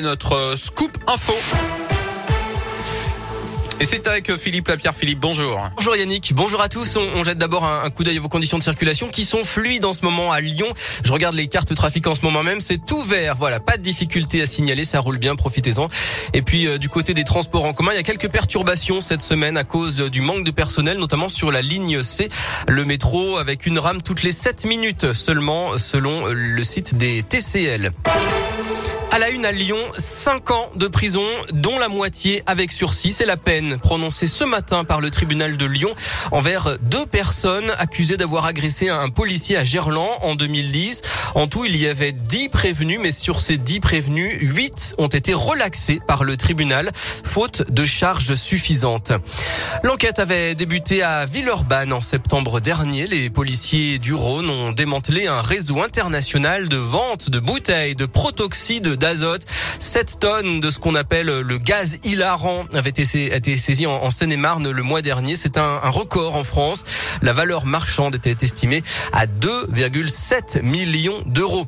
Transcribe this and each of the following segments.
Notre euh, scoop info. Et c'est avec Philippe Lapierre. Philippe, bonjour. Bonjour Yannick, bonjour à tous. On, jette d'abord un, coup d'œil vos conditions de circulation qui sont fluides en ce moment à Lyon. Je regarde les cartes trafic en ce moment même, c'est tout vert. Voilà, pas de difficulté à signaler, ça roule bien, profitez-en. Et puis euh, du côté des transports en commun, il y a quelques perturbations cette semaine à cause du manque de personnel, notamment sur la ligne C, le métro avec une rame toutes les 7 minutes seulement selon le site des TCL. La une à Lyon, 5 ans de prison, dont la moitié avec sursis. C'est la peine prononcée ce matin par le tribunal de Lyon envers deux personnes accusées d'avoir agressé un policier à Gerland en 2010. En tout, il y avait 10 prévenus, mais sur ces 10 prévenus, 8 ont été relaxés par le tribunal, faute de charges suffisantes. L'enquête avait débuté à Villeurbanne en septembre dernier. Les policiers du Rhône ont démantelé un réseau international de vente de bouteilles de protoxyde d'azote. 7 tonnes de ce qu'on appelle le gaz hilarant avaient été saisies en Seine-et-Marne le mois dernier. C'est un, record en France. La valeur marchande était estimée à 2,7 millions d'euros.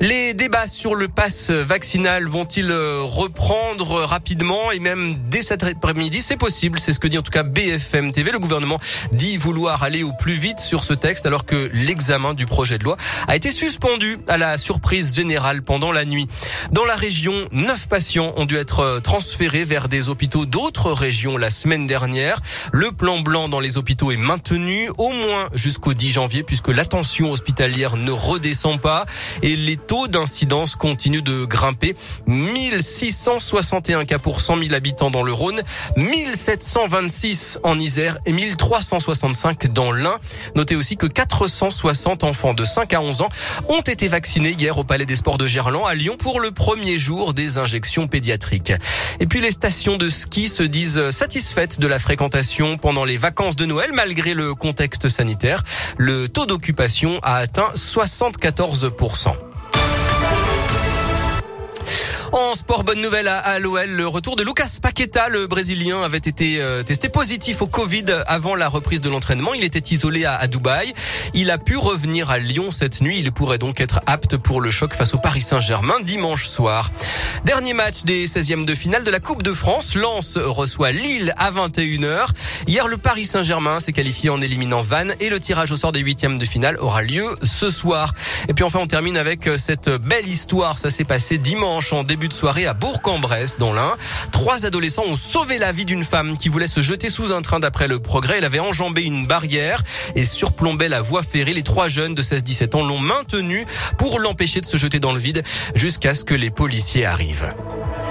Les débats sur le pass vaccinal vont-ils reprendre rapidement et même dès cet après-midi? C'est possible, c'est ce que dit en tout cas BFM TV. Le gouvernement dit vouloir aller au plus vite sur ce texte alors que l'examen du projet de loi a été suspendu à la surprise générale pendant la nuit. Dans la région, neuf patients ont dû être euh, transférés vers des hôpitaux d'autres régions la semaine dernière. Le plan blanc dans les hôpitaux est maintenu au moins jusqu'au 10 janvier puisque la tension hospitalière ne redescend pas et les taux d'incidence continuent de grimper. 1661 cas pour 100 000 habitants dans le Rhône, 1726 en Isère et 1365 dans l'Ain. Notez aussi que 460 enfants de 5 à 11 ans ont été vaccinés hier au Palais des Sports de Gerland à Lyon pour le premier jour des injections pédiatriques. Et puis les stations de ski se disent satisfaites de la fréquentation pendant les vacances de Noël malgré le contexte sanitaire. Le taux d'occupation a atteint 74%. En sport, bonne nouvelle à, l'OL. Le retour de Lucas Paqueta, le Brésilien, avait été euh, testé positif au Covid avant la reprise de l'entraînement. Il était isolé à, Dubaï. Il a pu revenir à Lyon cette nuit. Il pourrait donc être apte pour le choc face au Paris Saint-Germain dimanche soir. Dernier match des 16e de finale de la Coupe de France. Lens reçoit Lille à 21h. Hier, le Paris Saint-Germain s'est qualifié en éliminant Vannes et le tirage au sort des huitièmes de finale aura lieu ce soir. Et puis enfin, on termine avec cette belle histoire. Ça s'est passé dimanche en début de soirée à Bourg-en-Bresse, dans l'Ain. Trois adolescents ont sauvé la vie d'une femme qui voulait se jeter sous un train d'après le progrès. Elle avait enjambé une barrière et surplombait la voie ferrée. Les trois jeunes de 16-17 ans l'ont maintenue pour l'empêcher de se jeter dans le vide jusqu'à ce que les policiers arrivent. leven.